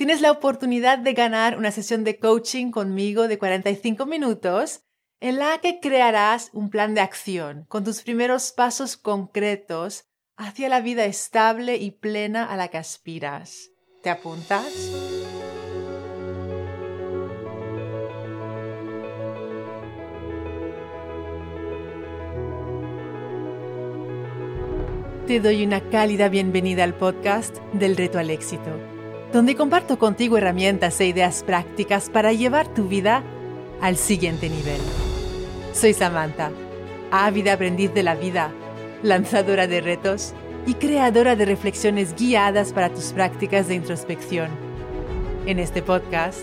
tienes la oportunidad de ganar una sesión de coaching conmigo de 45 minutos en la que crearás un plan de acción con tus primeros pasos concretos hacia la vida estable y plena a la que aspiras. ¿Te apuntas? Te doy una cálida bienvenida al podcast del reto al éxito, donde comparto contigo herramientas e ideas prácticas para llevar tu vida al siguiente nivel. Soy Samantha, ávida aprendiz de la vida, lanzadora de retos y creadora de reflexiones guiadas para tus prácticas de introspección. En este podcast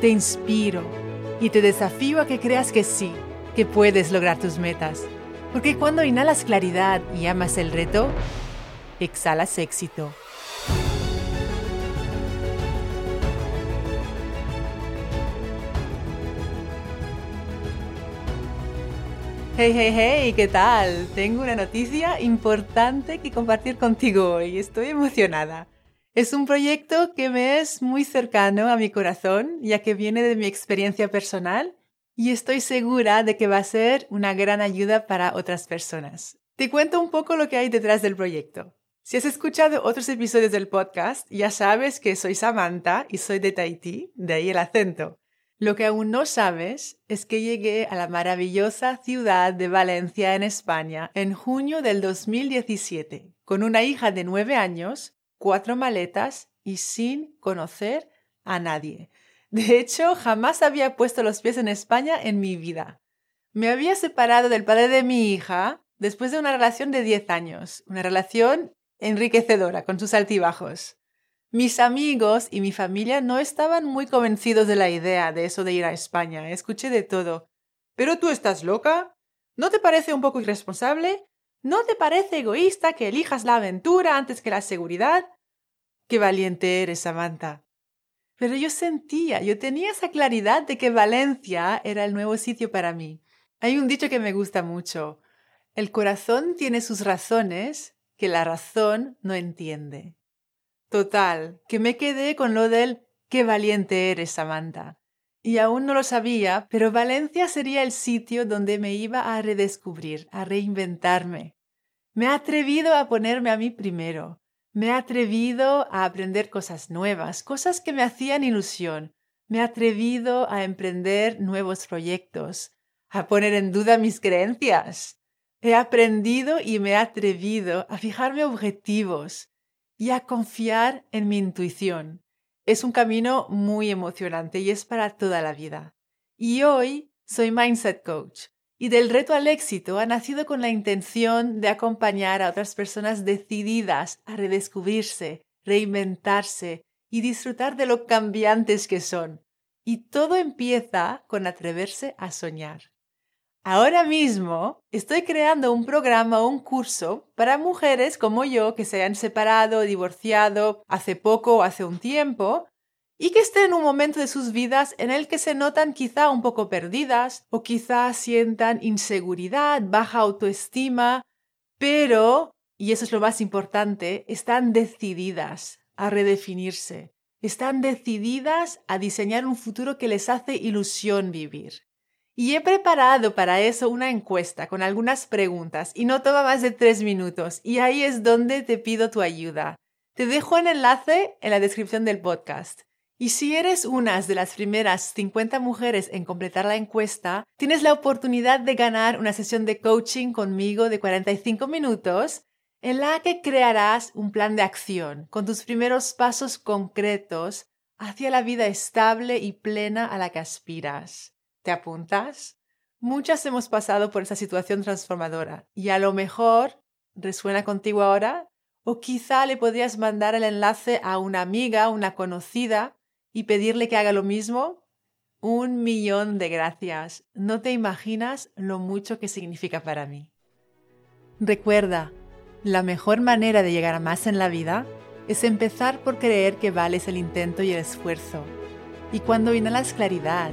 te inspiro y te desafío a que creas que sí, que puedes lograr tus metas porque cuando inhalas claridad y amas el reto, exhalas éxito. Hey, hey, hey, ¿qué tal? Tengo una noticia importante que compartir contigo hoy. Estoy emocionada. Es un proyecto que me es muy cercano a mi corazón, ya que viene de mi experiencia personal y estoy segura de que va a ser una gran ayuda para otras personas. Te cuento un poco lo que hay detrás del proyecto. Si has escuchado otros episodios del podcast, ya sabes que soy Samantha y soy de Tahití, de ahí el acento. Lo que aún no sabes es que llegué a la maravillosa ciudad de Valencia, en España, en junio del 2017, con una hija de nueve años, cuatro maletas y sin conocer a nadie. De hecho, jamás había puesto los pies en España en mi vida. Me había separado del padre de mi hija después de una relación de 10 años, una relación enriquecedora, con sus altibajos. Mis amigos y mi familia no estaban muy convencidos de la idea de eso de ir a España. Escuché de todo. ¿Pero tú estás loca? ¿No te parece un poco irresponsable? ¿No te parece egoísta que elijas la aventura antes que la seguridad? Qué valiente eres, Samantha. Pero yo sentía, yo tenía esa claridad de que Valencia era el nuevo sitio para mí. Hay un dicho que me gusta mucho. El corazón tiene sus razones que la razón no entiende. Total, que me quedé con lo del qué valiente eres, Samantha. Y aún no lo sabía, pero Valencia sería el sitio donde me iba a redescubrir, a reinventarme. Me he atrevido a ponerme a mí primero, me he atrevido a aprender cosas nuevas, cosas que me hacían ilusión. Me he atrevido a emprender nuevos proyectos, a poner en duda mis creencias. He aprendido y me he atrevido a fijarme objetivos y a confiar en mi intuición. Es un camino muy emocionante y es para toda la vida. Y hoy soy Mindset Coach y del reto al éxito ha nacido con la intención de acompañar a otras personas decididas a redescubrirse, reinventarse y disfrutar de lo cambiantes que son. Y todo empieza con atreverse a soñar. Ahora mismo estoy creando un programa un curso para mujeres como yo que se han separado divorciado hace poco o hace un tiempo y que estén en un momento de sus vidas en el que se notan quizá un poco perdidas o quizá sientan inseguridad, baja autoestima, pero, y eso es lo más importante, están decididas a redefinirse, están decididas a diseñar un futuro que les hace ilusión vivir. Y he preparado para eso una encuesta con algunas preguntas y no toma más de tres minutos y ahí es donde te pido tu ayuda. Te dejo el enlace en la descripción del podcast. Y si eres una de las primeras 50 mujeres en completar la encuesta, tienes la oportunidad de ganar una sesión de coaching conmigo de 45 minutos en la que crearás un plan de acción con tus primeros pasos concretos hacia la vida estable y plena a la que aspiras. ¿Te apuntas? Muchas hemos pasado por esa situación transformadora y a lo mejor resuena contigo ahora o quizá le podrías mandar el enlace a una amiga, una conocida y pedirle que haga lo mismo, un millón de gracias. No te imaginas lo mucho que significa para mí. Recuerda, la mejor manera de llegar a más en la vida es empezar por creer que vales el intento y el esfuerzo. Y cuando inhalas claridad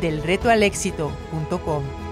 delretoalexito.com.